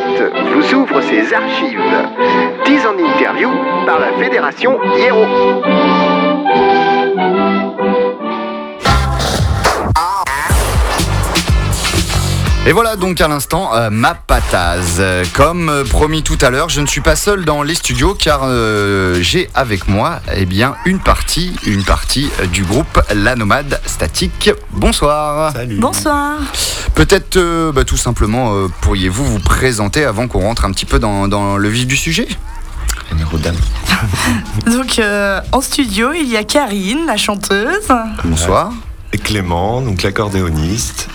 vous ouvre ses archives. 10 en interview par la Fédération Hiero. Et voilà donc à l'instant euh, ma patase. Euh, Comme euh, promis tout à l'heure, je ne suis pas seul dans les studios car euh, j'ai avec moi eh bien une partie, une partie euh, du groupe La Nomade Statique. Bonsoir. Bonsoir. Peut-être euh, bah, tout simplement euh, pourriez-vous vous présenter avant qu'on rentre un petit peu dans, dans le vif du sujet? Donc euh, en studio, il y a Karine, la chanteuse. Bonsoir. Et Clément, donc l'accordéoniste.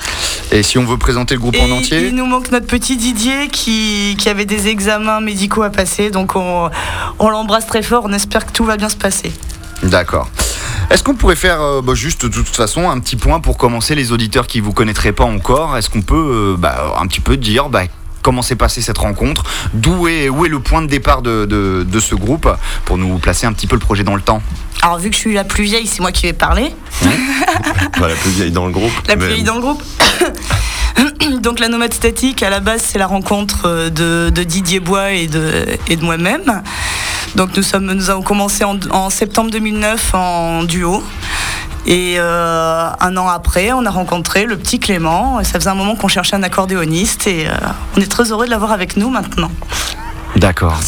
Et si on veut présenter le groupe Et en entier il nous manque notre petit Didier qui, qui avait des examens médicaux à passer. Donc on, on l'embrasse très fort. On espère que tout va bien se passer. D'accord. Est-ce qu'on pourrait faire euh, bah, juste de toute façon un petit point pour commencer les auditeurs qui vous connaîtraient pas encore? Est-ce qu'on peut euh, bah, un petit peu dire bah, comment s'est passée cette rencontre D'où est, où est le point de départ de, de- de ce groupe pour nous placer un petit peu le projet dans le temps Alors vu que je suis la plus vieille, c'est moi qui vais parler. La plus vieille dans le groupe. La plus vieille dans le groupe. Donc la nomade statique, à la base, c'est la rencontre euh, de, de Didier Bois et de, et de moi-même. Donc nous, sommes, nous avons commencé en, en septembre 2009 en duo. Et euh, un an après, on a rencontré le petit Clément. Et ça faisait un moment qu'on cherchait un accordéoniste et euh, on est très heureux de l'avoir avec nous maintenant. D'accord.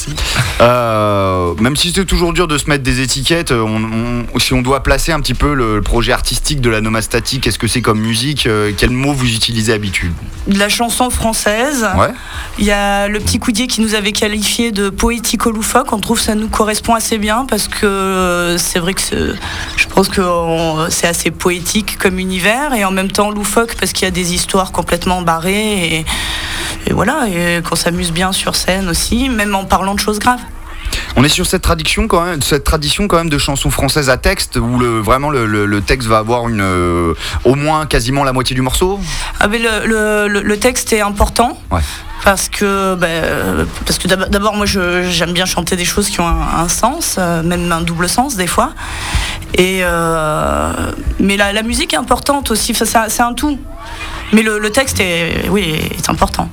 Euh, même si c'est toujours dur de se mettre des étiquettes, on- on- si on doit placer un petit peu le, projet artistique de la Noma Statique, qu'est-ce que c'est comme musique euh, Quel mot vous utilisez d'habitude? De la chanson française. Ouais. Il y a le petit Coudier qui nous avait qualifié de poético-loufoque. On trouve que ça nous correspond assez bien parce que euh, c'est vrai que je pense que c'est assez poétique comme univers et en même temps loufoque parce qu'il y a des histoires complètement barrées et, et voilà, et qu'on s'amuse bien sur scène aussi, même en parlant de choses graves. On est sur cette tradition quand même, cette tradition quand même de chansons françaises à texte où le, vraiment le, le- le texte va avoir une, euh, au moins quasiment la moitié du morceau? Ah, mais le, texte est important. Ouais. Parce que, euh, parce que d'ab- d'abord, moi, je- j'aime bien chanter des choses qui ont un, un sens, euh, même un double sens des fois. Et euh, mais la, la musique est importante aussi. Enfin, c'est un- tout. Mais le, le texte est, oui, est important.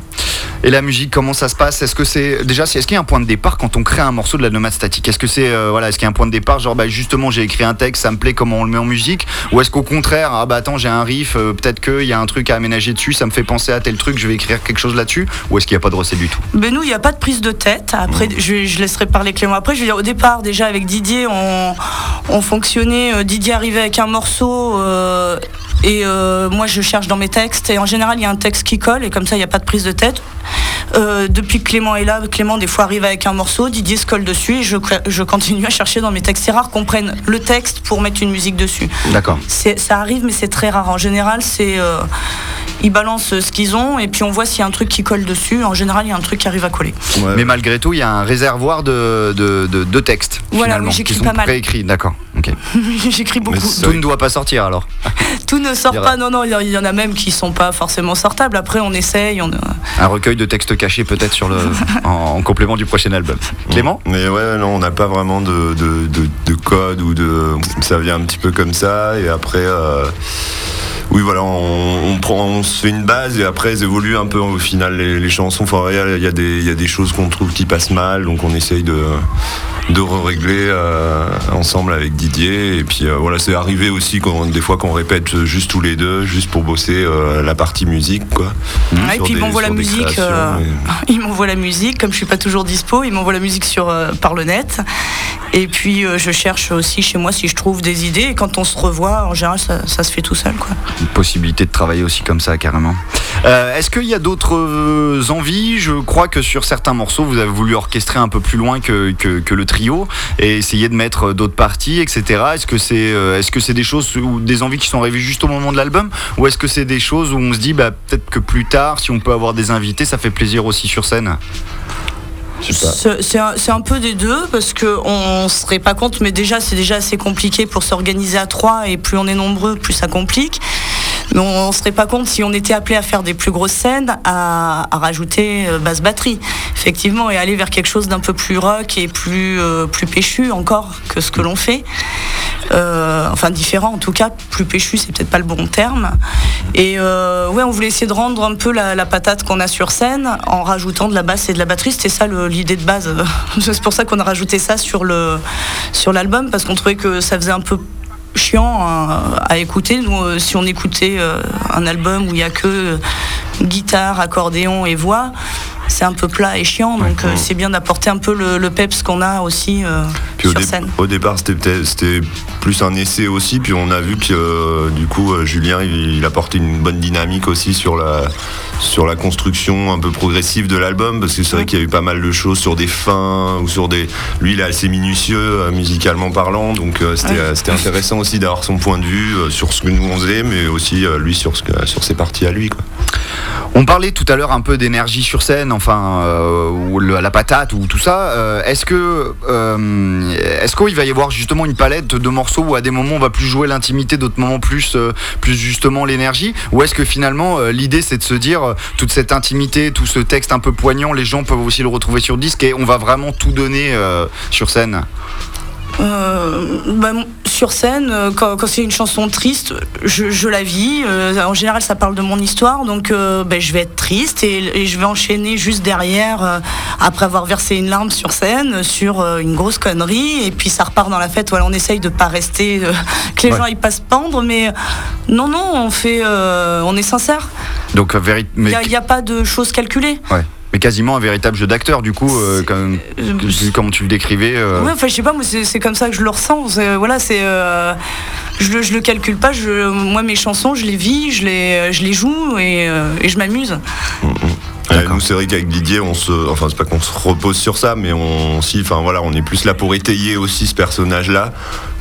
Et la musique, comment ça se passe? Est-ce que c'est déjà, est-ce qu'il y a un point de départ quand on crée un morceau de la nomade statique? Est-ce que c'est euh, voilà, est-ce qu'il y a un point de départ genre bah, justement j'ai écrit un texte, ça me plaît, comment on le met en musique? Ou est-ce qu'au contraire, ah bah attends j'ai un riff, euh, peut-être qu'il y a un truc à aménager dessus, ça me fait penser à tel truc, je vais écrire quelque chose là-dessus? Ou est-ce qu'il n'y a pas de recette du tout? Ben nous, il n'y a pas de prise de tête. Après, je, je laisserai parler Clément après. Je veux dire, au départ, déjà avec Didier, on, on fonctionnait. euh, Didier arrivait avec un morceau euh, et euh, moi, je cherche dans mes textes. Et en général, il y a un texte qui colle et comme ça, il n'y a pas de prise de tête. Euh, depuis que Clément est là, Clément des fois arrive avec un morceau, Didier se colle dessus et je, je continue à chercher dans mes textes. C'est rare qu'on prenne le texte pour mettre une musique dessus. D'accord. Ça arrive, mais c'est très rare. En général, c'est euh, ils balancent ce qu'ils ont et puis on voit s'il y a un truc qui colle dessus. En général, il y a un truc qui arrive à coller. Ouais. Mais malgré tout, il y a un réservoir de, de, de- de textes Voilà, finalement oui, qui j'écris sont pas mal. préécrits. D'accord. Ok. J'écris beaucoup. Tout ne doit pas sortir alors. Tout ne sort pas. Non, non, il y en- il y en a même qui sont pas forcément sortables. Après, on essaye. On... Un recueil de textes cachés peut-être sur le en, en complément du prochain album. Clément? Mais ouais, non, on n'a pas vraiment de, de, de- de code ou de. Ça vient un petit peu comme ça et après. euh, Oui, voilà, on, on prend, on se fait une base et après elles évoluent un peu au final les, les chansons. Enfin, il y a- il y, a des- il y a des choses qu'on trouve qui passent mal, donc on essaye de, de régler ensemble avec Didier. Et puis euh, voilà, c'est arrivé aussi quand, des fois qu'on répète juste tous les deux, juste pour bosser euh, la partie musique, quoi. Et puis ils m'envoient la musique. euh, Ils m'envoient la musique. Comme je suis pas toujours dispo, ils m'envoient la musique sur euh, par le net. Et puis euh, je cherche aussi chez moi si je trouve des idées. Et quand on se revoit, en général, ça, ça se fait tout seul, quoi. Une possibilité de travailler aussi comme ça carrément. Euh, Est-ce qu'il y a d'autres euh, envies? Je crois que sur certains morceaux, vous avez voulu orchestrer un peu plus loin que, que, que le trio et essayer de mettre d'autres parties, etc. Est-ce que c'est euh, est-ce que c'est des choses ou des envies qui sont rêvées juste au moment de l'album ou est-ce que c'est des choses où on se dit bah, peut-être que plus tard, si on peut avoir des invités, ça fait plaisir aussi sur scène? C'est un, c'est un peu des deux parce que on se serait pas compte, mais déjà c'est déjà assez compliqué pour s'organiser à trois et plus on est nombreux, plus ça complique. On, ne se serait pas compte si on était appelé à faire des plus grosses scènes, à, rajouter euh, basse batterie, effectivement, et aller vers quelque chose d'un peu plus rock et plus, euh, plus péchu encore que ce que l'on fait. Euh, enfin différent en tout cas, plus péchu c'est peut-être pas le bon terme. Et ouais, on voulait essayer de rendre un peu la, patate qu'on a sur scène en rajoutant de la basse et de la batterie. C'était ça l'idée de base. c'est pour ça qu'on a rajouté ça sur sur l'album parce qu'on trouvait que ça faisait un peu chiant à, écouter. Euh, si on écoutait euh, un album où il n'y a que guitare, accordéon et voix, c'est un peu plat et chiant, donc euh, c'est bien d'apporter un peu le, peps qu'on a aussi puis sur scène. Au départ, c'était plus un essai aussi, puis on a vu que du coup, Julien, il, il, apportait une bonne dynamique aussi sur la, sur la construction un peu progressive de l'album, parce que c'est vrai qu'il y a eu pas mal de choses sur des fins ou sur des. Lui, il est assez minutieux musicalement parlant, donc c'était intéressant aussi d'avoir son point de vue sur ce que nous on faisait, mais aussi lui sur, ce sur ses parties à lui. Quoi. On parlait tout à l'heure un peu d'énergie sur scène, enfin, euh, ou la patate ou tout ça. Euh, est-ce que, euh, est-ce qu'il va y avoir justement une palette de morceaux où à des moments on va plus jouer l'intimité, d'autres moments plus, plus justement l'énergie, ou est-ce que finalement l'idée c'est de se dire toute cette intimité, tout ce texte un peu poignant, les gens peuvent aussi le retrouver sur disque et on va vraiment tout donner sur scène? Euh, bah, sur scène, euh, quand, c'est une chanson triste, je, la vis. Euh, en général, ça parle de mon histoire, donc bah, je vais être triste et, je vais enchaîner juste derrière, après avoir versé une larme sur scène, sur une grosse connerie, et puis ça repart dans la fête. Voilà, on essaye de pas rester, que les gens ils passent pendre, mais non, non, on fait, on est sincère. Donc, il n'y a, pas de choses calculées quasiment un véritable jeu d'acteur, du coup, euh, comme, euh, tu le décrivais. Euh. enfin, je sais pas, moi, c'est comme ça que je le ressens. Voilà, c'est. je, le, le calcule pas. Je, moi, mes chansons, je les vis, je les, je les joue et, je m'amuse. Mm, mm. Nous, c'est vrai qu'avec Didier, on se, enfin, c'est pas qu'on se repose sur ça, mais on, si, enfin voilà, on est plus là pour étayer aussi ce personnage-là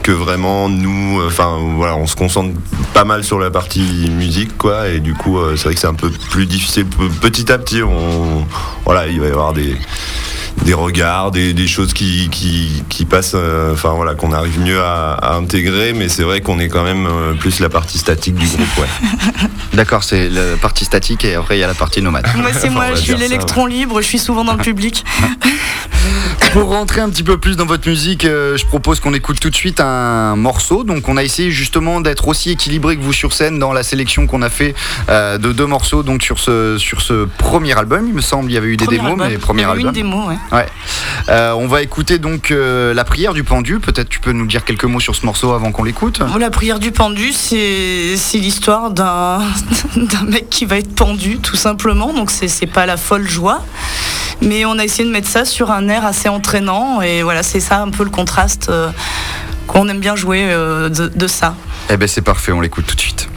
que vraiment nous, enfin voilà, on se concentre pas mal sur la partie musique, quoi, et du coup, c'est vrai que c'est un peu plus difficile. Petit à petit, on, voilà, il va y avoir des des regards, des, choses qui, qui, passent, euh, enfin voilà, qu'on arrive mieux à, intégrer, mais c'est vrai qu'on est quand même euh, plus la partie statique du groupe. Ouais. D'accord, c'est la partie statique et après il y a la partie nomade. Moi c'est moi, je suis l'électron libre, je suis souvent dans le public. Pour rentrer un petit peu plus dans votre musique, euh, je propose qu'on écoute tout de suite un morceau. Donc on a essayé justement d'être aussi équilibré que vous sur scène dans la sélection qu'on a fait de deux morceaux donc sur ce, sur ce premier album. Il me semble il y avait eu des démos, mais premier il y avait Une démo, ouais. Ouais. Euh, on va écouter donc euh, la prière du pendu. Peut-être tu peux nous dire quelques mots sur ce morceau avant qu'on l'écoute. La prière du pendu, c'est l'histoire d'un mec qui va être pendu, tout simplement. Donc c'est pas la folle joie. Mais on a essayé de mettre ça sur un air assez entraînant. Et voilà, c'est ça un peu le contraste euh, qu'on aime bien jouer de, de ça. Eh ben c'est parfait, on l'écoute tout de suite.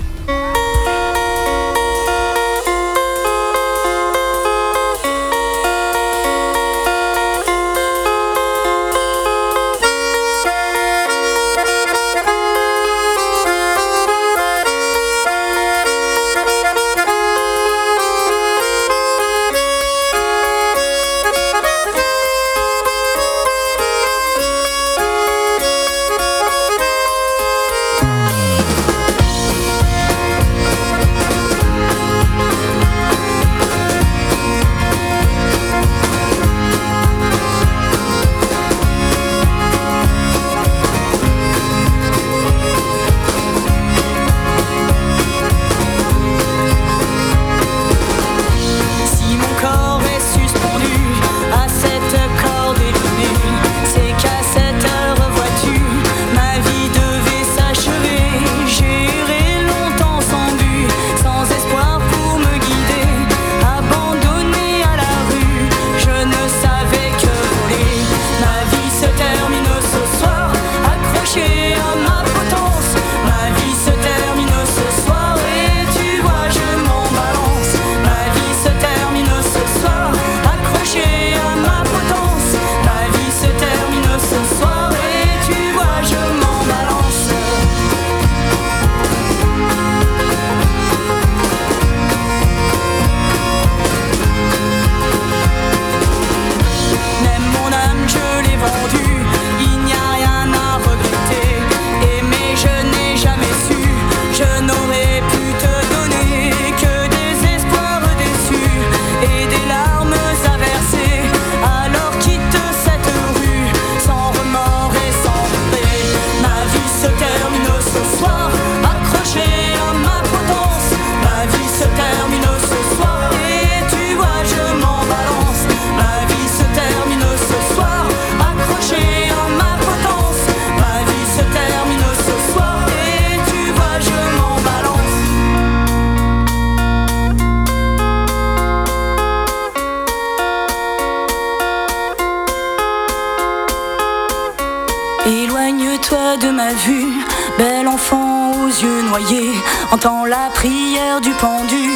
Entends la prière du pendu.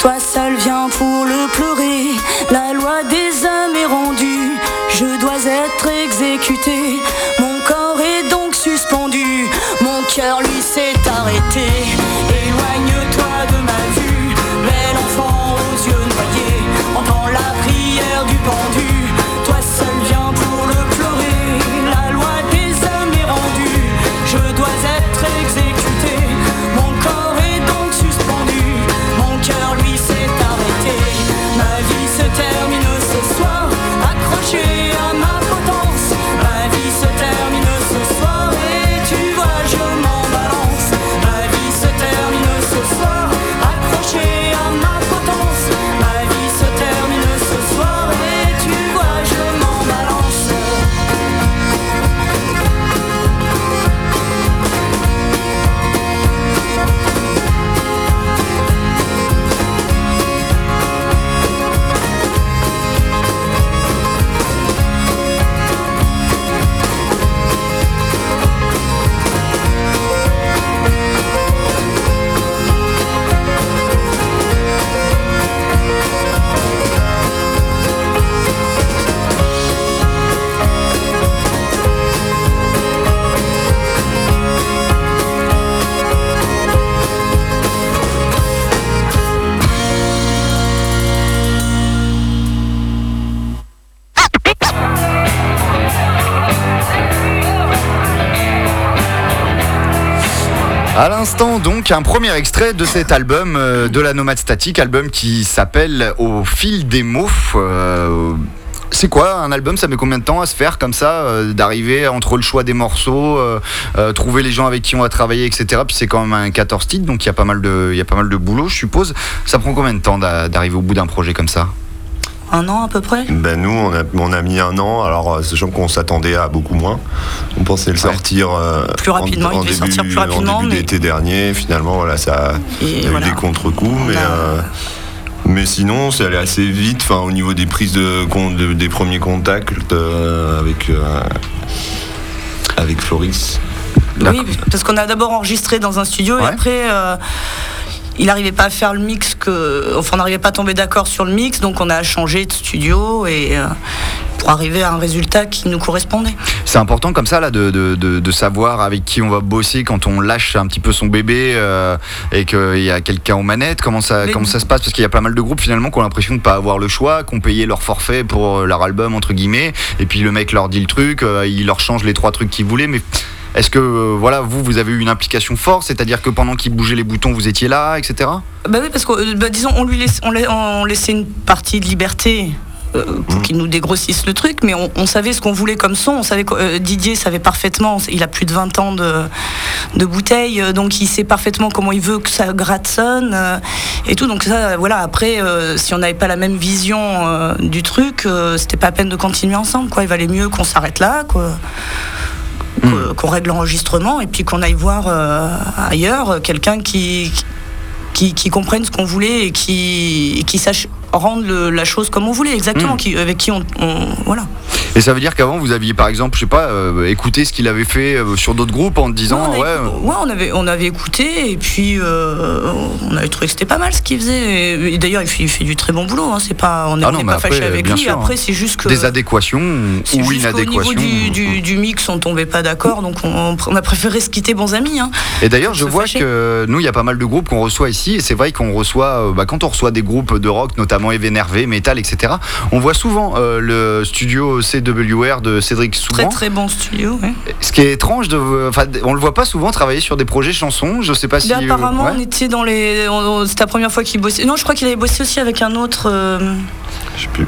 Toi seul viens pour le pleurer, À l'instant, donc, un premier extrait de cet album euh, de la Nomade Statique, album qui s'appelle Au fil des mots. Euh, c'est quoi un album? Ça met combien de temps à se faire comme ça euh, D'arriver entre le choix des morceaux, trouver les gens avec qui on va travailler, etc. Puis c'est quand même un 14 titres, donc il y a pas mal de, il y a pas mal de boulot, je suppose. Ça prend combien de temps d'a- d'arriver au bout d'un projet comme ça? Un an à peu près Ben nous, on a, on a mis un an, alors euh, sachant qu'on s'attendait à beaucoup moins. On pensait le sortir euh, Plus rapidement, il devait début, sortir plus rapidement, En début mais- d'été dernier, finalement, voilà, ça Et a voilà. eu des contre-coups, mais, a- euh, mais sinon, c'est allé assez vite, enfin, au niveau des prises de, de- des premiers contacts euh, avec, avec Floris. Oui, parce qu'on a d'abord enregistré dans un studio Ouais. et après. euh, il n'arrivait pas à faire le mix que. Enfin, on n'arrivait pas à tomber d'accord sur le mix, donc on a changé de studio et euh, pour arriver à un résultat qui nous correspondait. C'est important comme ça là de, de- de- de savoir avec qui on va bosser quand on lâche un petit peu son bébé euh, et qu'il y a quelqu'un aux manettes. Comment ça, Mais- comment ça se passe? Parce qu'il y a pas mal de groupes finalement qui ont l'impression de pas avoir le choix, qui ont payé leur forfait pour euh, leur album entre guillemets, et puis le mec leur dit le truc, euh, il leur change les trois trucs qu'ils voulaient, mais est-ce que euh, voilà vous vous avez eu une implication forte, c'est-à-dire que pendant qu'il bougeait les boutons vous étiez là, etc. Bah oui, parce que euh, bah, disons, on lui laisse, on, la- on laissait une partie de liberté. euh, pour qu'il nous dégrossisse le truc, mais on, on savait ce qu'on voulait comme son. On savait que euh, Didier savait parfaitement. Il a plus de 20 ans de, de bouteille, donc il sait parfaitement comment il veut que ça gratte sonne euh, et tout. Donc ça, voilà. Après, euh, si on n'avait pas la même vision du truc, c'était pas la peine de continuer ensemble. Quoi. Il valait mieux qu'on s'arrête là, quoi. Qu'on règle l'enregistrement et puis qu'on aille voir euh, ailleurs euh, quelqu'un qui, qui, qui comprenne ce qu'on voulait et qui, et qui sache rendre le- la chose comme on voulait, exactement, Mm. qui, avec qui on, on- Voilà. Et ça veut dire qu'avant vous aviez par exemple, je sais pas, euh, écouté ce qu'il avait fait euh, sur d'autres groupes en disant Ouais, on, avait, euh, ouais, on avait, on avait écouté et puis euh, on avait trouvé que c'était pas mal ce qu'il faisait. Et, et d'ailleurs, il fait, il fait du très bon boulot. hein. C'est pas, on n'est Ah pas fâché avec lui. sûr, Après, hein. c'est juste que. des adéquations ou juste qu'au niveau inadéquations. du, du, du mix, on tombait pas d'accord, donc on, on a préféré se quitter bons amis. hein. Et d'ailleurs, je vois fâcher. que nous, il y a pas mal de groupes qu'on reçoit ici, et c'est vrai qu'on reçoit, euh, bah, quand on reçoit des groupes de rock, notamment Énervé, Metal, etc., on voit souvent euh, le studio CWR de Cédric Très Souban. très bon studio. ouais. Ce qui est étrange, de, enfin, on le voit pas souvent travailler sur des projets chansons. Je sais pas si. Là, apparemment, ouais. on était dans les. C'était la première fois qu'il bossait. Non, je crois qu'il avait bossé aussi avec un autre. euh, Je sais plus.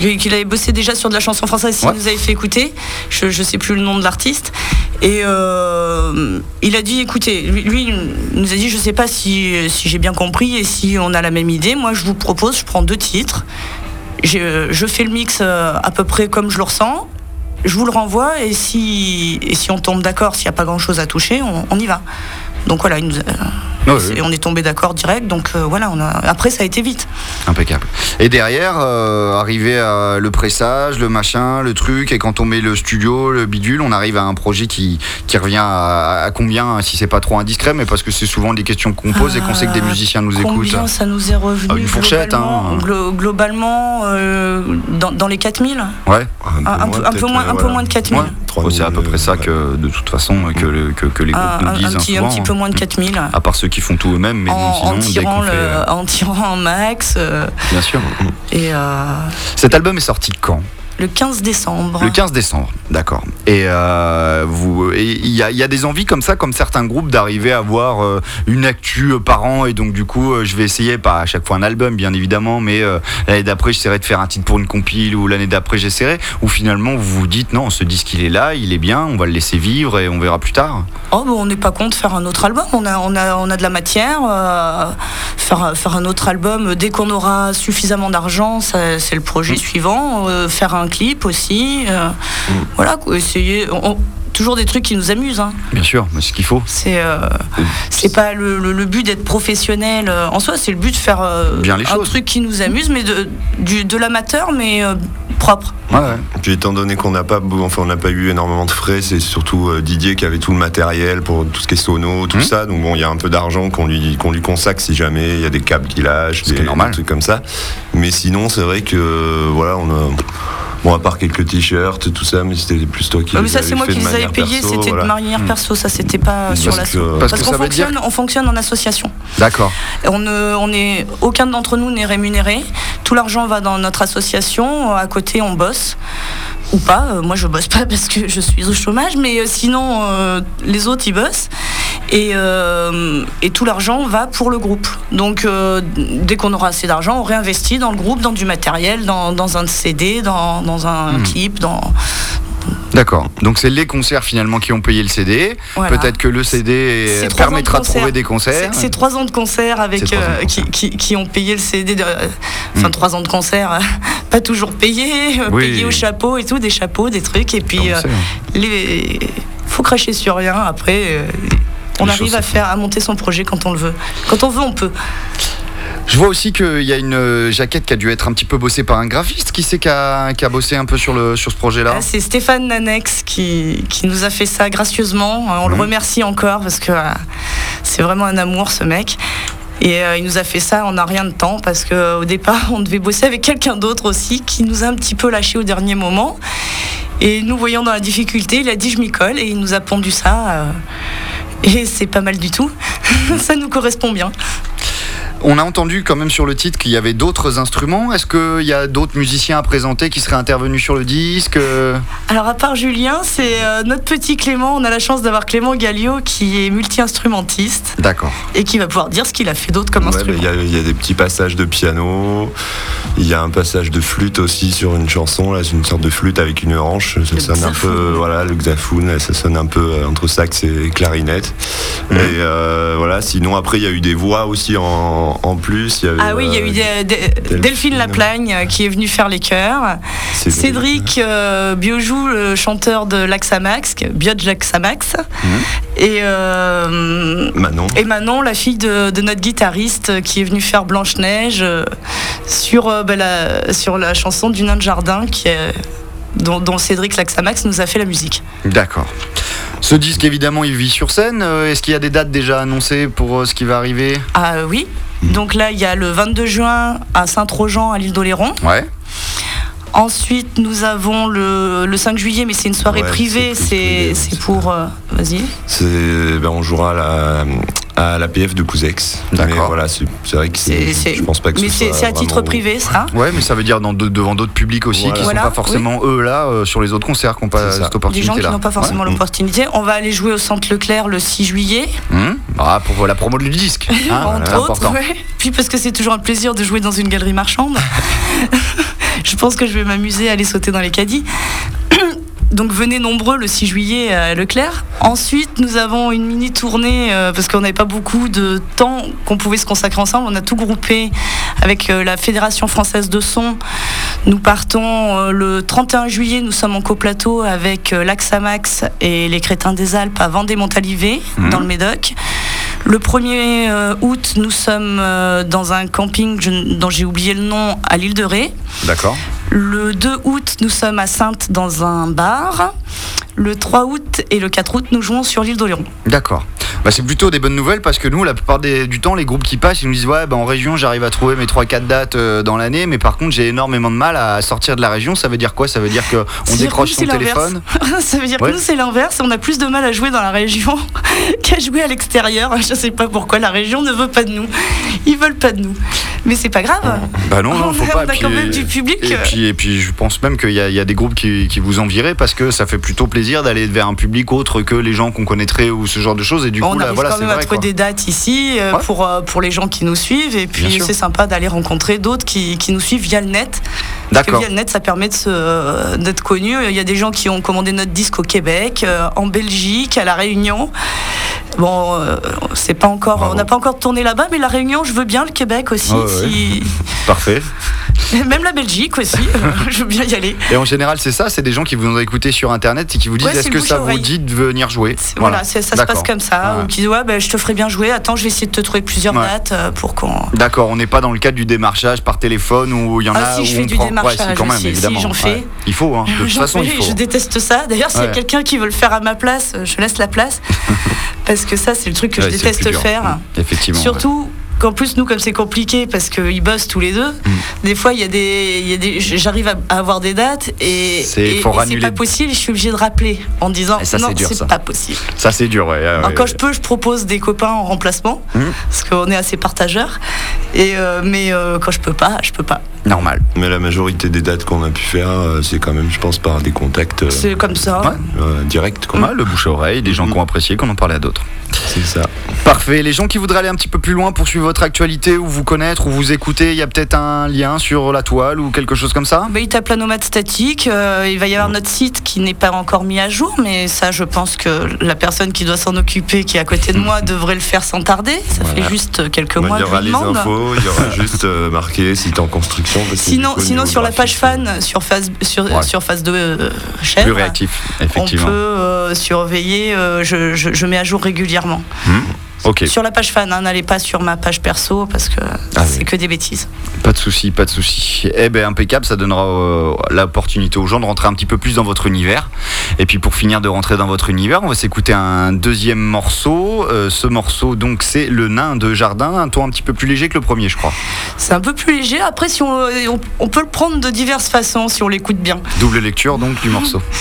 Ouais. qu'il avait bossé déjà sur de la chanson française, s'il Ouais. nous avait fait écouter. Je, je sais plus le nom de l'artiste. Et euh, il a dit écoutez, lui, lui, il nous a dit je sais pas si, si j'ai bien compris et si on a la même idée. Moi, je vous propose, je prends deux titres. Je, je fais le mix euh, à peu près comme je le ressens. Je vous le renvoie et si, et si on tombe d'accord, s'il n'y a pas grand chose à toucher, on, on y va. Donc voilà, il nous a- Ouais, Et ouais. on est tombé d'accord direct, donc euh, voilà, on a... après ça a été vite. Impeccable. Et derrière, euh, arrivé à le pressage, le machin, le truc, et quand on met le studio, le bidule, on arrive à un projet qui, qui revient à, à combien, si c'est pas trop indiscret, mais parce que c'est souvent des questions qu'on pose et qu'on sait que des Euh, musiciens nous écoutent. Combien ça nous est revenu Ah, une fourchette, globalement, hein. glo- globalement, euh, dans, dans les 4000 Ouais, un, un peu, un peu peut-être, moins, un peu moins de 4000. ouais. Trois c'est à peu près ça ouais. que, de toute façon, que, le- que, que les groupes Un, nous disent un petit, un petit peu moins de 4000. À part ceux qui font tout eux-mêmes, mais en, sinon, en tirant qu'on fait, le, euh, en tirant un max. euh, Bien sûr. et euh, Cet album est sorti quand? Le 15 décembre. Le 15 décembre, d'accord. Et euh, vous, il y, y a des envies comme ça, comme certains groupes, d'arriver à avoir euh, une actu euh, par an. Et donc du coup, je vais essayer, pas à chaque fois un album, bien évidemment, mais l'année d'après, j'essaierai de faire un titre pour une compile, ou l'année d'après, j'essaierai. Ou finalement, vous vous dites, non, ce disque, il est là, il est bien, on va le laisser vivre et on verra plus tard. Oh, on n'est pas contre faire un autre album. On a, on a, on a de la matière. faire, faire un autre album dès qu'on aura suffisamment d'argent, c'est le projet suivant. Euh, faire un clip aussi. euh, Voilà, quoi, essayer. on- on- toujours des trucs qui nous amusent. hein. Bien sûr, mais c'est ce qu'il faut. C'est euh, c'est pas le, le- le but d'être professionnel euh, en soi, c'est le but de faire euh, Bien les un choses. truc qui nous amuse, mais de, du- de l'amateur, mais euh, propre. Ouais, ouais. Puis étant donné qu'on n'a pas, enfin, on n'a pas eu énormément de frais, c'est surtout euh, Didier qui avait tout le matériel pour tout ce qui est sono, tout Mhm. ça. Donc bon, il y a un peu d'argent qu'on lui, qu'on lui consacre si jamais il y a des câbles qui lâchent, qui des, des trucs comme ça. Mais sinon, c'est vrai que euh, voilà, on a. Bon, à part quelques t-shirts, tout ça, mais c'était plus toi qui mais les ça, c'est moi fait qui les avais payés, c'était voilà. de manière perso, ça c'était pas sur Parce la que- Parce qu'on dire- fonctionne, on fonctionne en association. D'accord. On ne, on est, aucun d'entre nous n'est rémunéré. Tout l'argent va dans notre association. À côté, on bosse. Ou pas. Euh, Moi, je bosse pas parce que je suis au chômage. Mais euh, sinon, euh, les autres, ils bossent. Et, euh, et tout l'argent va pour le groupe. Donc, euh, dès qu'on aura assez d'argent, on réinvestit dans le groupe, dans du matériel, dans, dans un CD, dans, dans un Hmm. clip, dans. D'accord. Donc c'est les concerts finalement qui ont payé le CD. Voilà. Peut-être que le CD permettra de, de trouver des concerts. C'est trois ans de concert C'est avec de euh, qui, concert. qui- qui ont payé le CD. De, enfin, Mm. trois ans de concert, euh, pas toujours payé, euh, Oui. payé au chapeau et tout, des chapeaux, des trucs. Et puis, le euh, sait. les, faut cracher sur rien. Après, euh, on arrive à faire, à monter son projet quand on le veut. Quand on veut, on peut. Je vois aussi qu'il y a une euh, jaquette qui a dû être un petit peu bossée par un graphiste. Qui c'est qui a, qui a bossé un peu sur, le, sur ce projet-là Ah, C'est Stéphane Nanex qui, qui nous a fait ça gracieusement. Euh, On le Mhm. remercie encore parce que euh, c'est vraiment un amour ce mec. Et euh, il nous a fait ça en un rien de temps parce qu'au départ on devait bosser avec quelqu'un d'autre aussi qui nous a un petit peu lâché au dernier moment. Et nous voyant dans la difficulté, il a dit je m'y colle et il nous a pondu ça. Et c'est pas mal du tout. ça nous correspond bien. On a entendu quand même sur le titre qu'il y avait d'autres instruments. Est-ce qu'il y a d'autres musiciens à présenter qui seraient intervenus sur le disque Euh, Alors à part Julien, c'est euh, notre petit Clément. On a la chance d'avoir Clément Gallio qui est multi-instrumentiste D'accord. et qui va pouvoir dire ce qu'il a fait d'autre comme Ouais, instrument. Il y, a- il y a des petits passages de piano, il y a un passage de flûte aussi sur une chanson, là, c'est une sorte de flûte avec une hanche, ça Le sonne un peu, voilà, le là, ça sonne un peu euh, entre sax et clarinette. Mhm. Et euh, voilà, sinon après il y a eu des voix aussi en, en plus. il y avait, Ah oui, il y a eu euh, des- des- Delphine. Delphine Laplagne euh, qui est venue faire les chœurs. Cédric euh, Biojou, le chanteur de Laxamax, Biodge Laxamax. Mhm. Et, euh, Manon. et Manon, la fille de, de notre guitariste qui est venue faire Blanche-Neige euh, sur, euh, bah, la, sur la chanson du nain de jardin qui est- dont, dont Cédric Laxamax nous a fait la musique. D'accord. Ce disque, évidemment, il vit sur scène. Est-ce qu'il y a des dates déjà annoncées pour ce qui va arriver? Ah euh, oui. Donc là, il y a le 22 juin à Saint-Trojan, à l'île d'Oléron. Ouais. Ensuite, nous avons le, le 5 juillet, mais c'est une soirée Ouais, privée. c'est pour. euh, Vas-y. C'est, ben, on jouera à la, à l'APF de Couzex. D'accord. Mais voilà, c'est, vrai que c'est, je pense pas que Mais ce c'est à titre vraiment- privé, ça? Ouais, mais ça veut dire dans de- devant d'autres publics aussi Voilà. qui Voilà, sont pas forcément eux là euh, sur les autres concerts qui n'ont pas cette Des opportunité gens là. qui n'ont pas forcément Ouais. l'opportunité. On va aller jouer au Centre Leclerc le 6 juillet, Ah, pour la promo du disque. hein, entre voilà, autres. important. ouais. Puis parce que c'est toujours un plaisir de jouer dans une galerie marchande. je pense que je vais m'amuser à aller sauter dans les caddies. Donc venez nombreux le 6 juillet à Leclerc. Ensuite, nous avons une mini tournée euh, parce qu'on n'avait pas beaucoup de temps qu'on pouvait se consacrer ensemble. On a tout groupé avec euh, la Fédération française de son. Nous partons euh, le 31 juillet. Nous sommes en coplateau avec l'Axamax et les Crétins des Alpes à Vendée-Montalivet Mhm. dans le Médoc. Le 1er euh, août, nous sommes euh, dans un camping dont j'ai oublié le nom à l'île de Ré. D'accord. Le 2 août, nous sommes à Sainte dans un bar. Le 3 août et le 4 août, nous jouons sur l'île d'Oléron. D'accord. Bah, c'est plutôt des bonnes nouvelles parce que nous, la plupart des- du temps, les groupes qui passent, ils nous disent Ouais, bah, en région, j'arrive à trouver mes 3-4 dates euh, dans l'année, mais par contre, j'ai énormément de mal à sortir de la région. Ça veut dire quoi? Ça veut dire qu'on décroche son téléphone Ça veut dire Ouais. que nous, c'est l'inverse. On a plus de mal à jouer dans la région qu'à jouer à l'extérieur. Je sais pas pourquoi la région ne veut pas de nous. Ils veulent pas de nous. Mais c'est pas grave. Bah non, non, faut On pas. a puis- quand même du public. Et puis, et puis, je pense même qu'il y, y a des groupes qui, qui vous enviraient parce que ça fait plutôt plaisir d'aller vers un public autre que les gens qu'on connaîtrait ou ce genre de choses. Et du on coup, là, arrive voilà, quand même à trouver des dates ici euh, Ouais. pour, euh, pour les gens qui nous suivent. Et puis c'est sympa d'aller rencontrer d'autres qui, qui nous suivent via le net. Parce que D'accord. via le net, ça permet se- d'être connu. Il y a des gens qui ont commandé notre disque au Québec, euh, en Belgique, à La Réunion. Bon, euh, c'est pas encore, Bravo. on n'a pas encore tourné là-bas, mais La Réunion, je veux bien, le Québec aussi. Ouais. Parfait. Même la Belgique aussi, euh, je veux bien y aller. Et en général, c'est ça, c'est des gens qui vous ont écouté sur internet et qui vous disent Ouais, est-ce que ça vous dit de venir jouer Voilà, ça se passe comme ça. Ouais. Ou qui disent, ouais, ben, je te ferai bien jouer. Attends, je vais essayer de te trouver plusieurs Ouais. dates euh, pour qu'on. D'accord, on n'est pas dans le cadre du démarchage par téléphone où il y en Ah, a si, où je fais on du prend- ouais, démarchage si, quand même, si, évidemment. j'en fais. Il faut, hein. de toute façon, fais, il faut. Je déteste ça. D'ailleurs, s'il y a quelqu'un qui veut le faire à ma place, euh, je laisse la place. parce que ça, c'est le truc que je déteste faire. Mmh, Effectivement. Surtout qu'en plus, nous, comme c'est compliqué, parce qu'ils bossent tous les deux, Mm. des fois, il y a des, il y a des, j'arrive à avoir des dates et, C'est- pas possible. Je suis obligée de rappeler en disant ça, non, c'est pas possible. Ça, c'est dur, ouais. ouais, Alors, ouais. quand je peux, je propose des copains en remplacement, Mm. parce qu'on est assez partageurs. Et euh, mais euh, quand je peux pas, je peux pas. Normal. Mais la majorité des dates qu'on a pu faire, euh, c'est quand même, je pense, par des contacts euh, C'est comme ça. Ouais. euh, directs. Quoi. Ouais, le bouche à oreille, des gens qui ont apprécié, qu'on en parlait à d'autres. C'est ça. Parfait. Les gens qui voudraient aller un petit peu plus loin, poursuivre votre actualité ou vous connaître ou vous écouter, il y a peut-être un lien sur la toile ou quelque chose comme ça? Bah, il tape la nomade statique. euh, il va y avoir notre site qui n'est pas encore mis à jour, mais ça, je pense que la personne qui doit s'en occuper, qui est à côté de moi, devrait le faire sans tarder. Ça Voilà. fait juste quelques Bah, mois il y que je aura les demande. infos, il y aura juste euh, marqué site en construction. Parce Sinon, sinon sur la page fan, sur phase, sur, Ouais. sur phase de euh, Plus chèvre, réactif, on peut effectivement. euh, surveiller. euh, je, je- je mets à jour régulièrement. Ok, Sur la page fan, hein, n'allez pas sur ma page perso parce que Ah c'est oui. que des bêtises. pas de souci, pas de souci. Eh ben impeccable, ça donnera euh, l'opportunité aux gens de rentrer un petit peu plus dans votre univers. Et puis pour finir de rentrer dans votre univers, on va s'écouter un deuxième morceau. Euh, ce morceau donc c'est le nain de jardin, un ton un petit peu plus léger que le premier, je crois. C'est un peu plus léger. Après, si on, on, on peut le prendre de diverses façons si on l'écoute bien. Double lecture donc du morceau.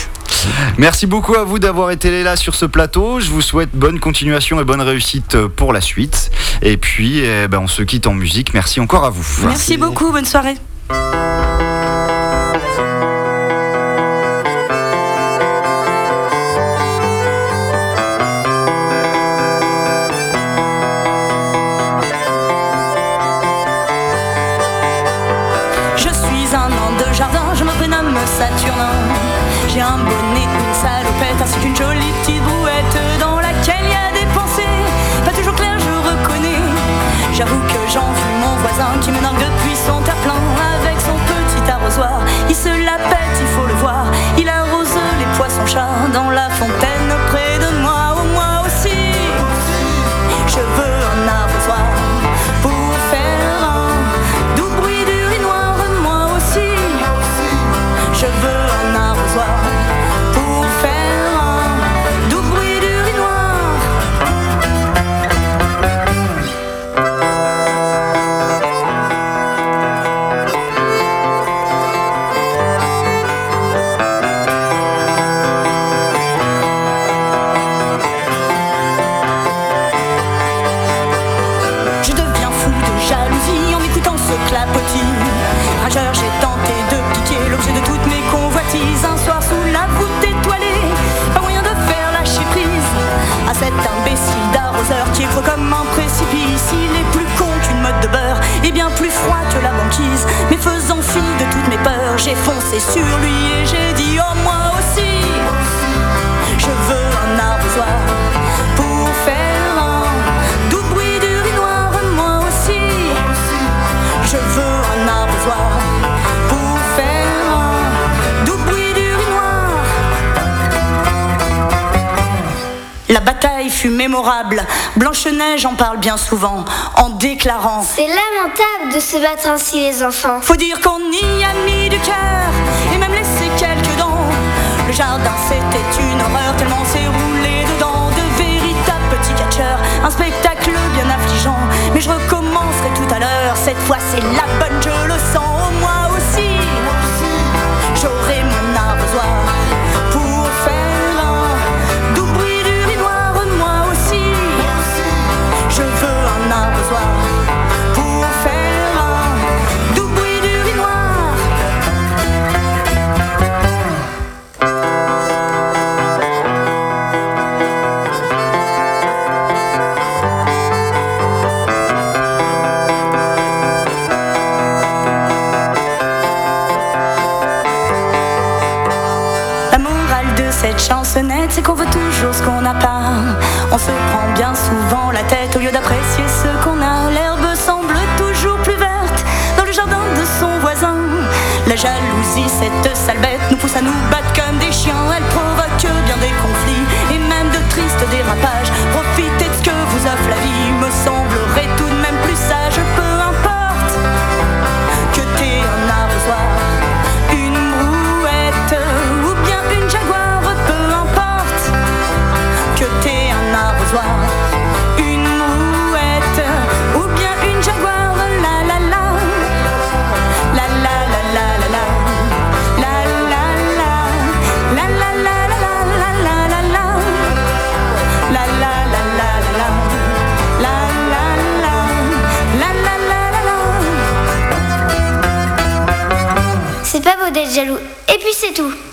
Merci beaucoup à vous d'avoir été là sur ce plateau. Je vous souhaite bonne continuation et bonne réussite pour la suite. Et puis, eh ben, on se quitte en musique. Merci encore à vous. Merci beaucoup. Bonne soirée. Que j'envie mon voisin qui me nargue depuis son terre-plein avec son petit arrosoir. Il se la pète, il faut le voir. Il arrose les poissons-chats dans la fontaine près j'ai foncé sur lui et j'ai dit Oh, moi aussi, bataille fut mémorable. Blanche-Neige en parle bien souvent, en déclarant C'est lamentable de se battre ainsi, les enfants. Faut dire qu'on y a mis du cœur, et même laissé quelques dents. Le jardin c'était une horreur, tellement c'est roulé dedans. De véritables petits catcheurs, un spectacle bien affligeant. Mais je recommencerai tout à l'heure, cette fois c'est la bonne, jalousie, cette sale bête, nous pousse à nous battre comme des chiens. Elle provoque bien des conflits et même de tristes dérapages. Profitez de ce que vous offre la vie, me semblerait c'est tout.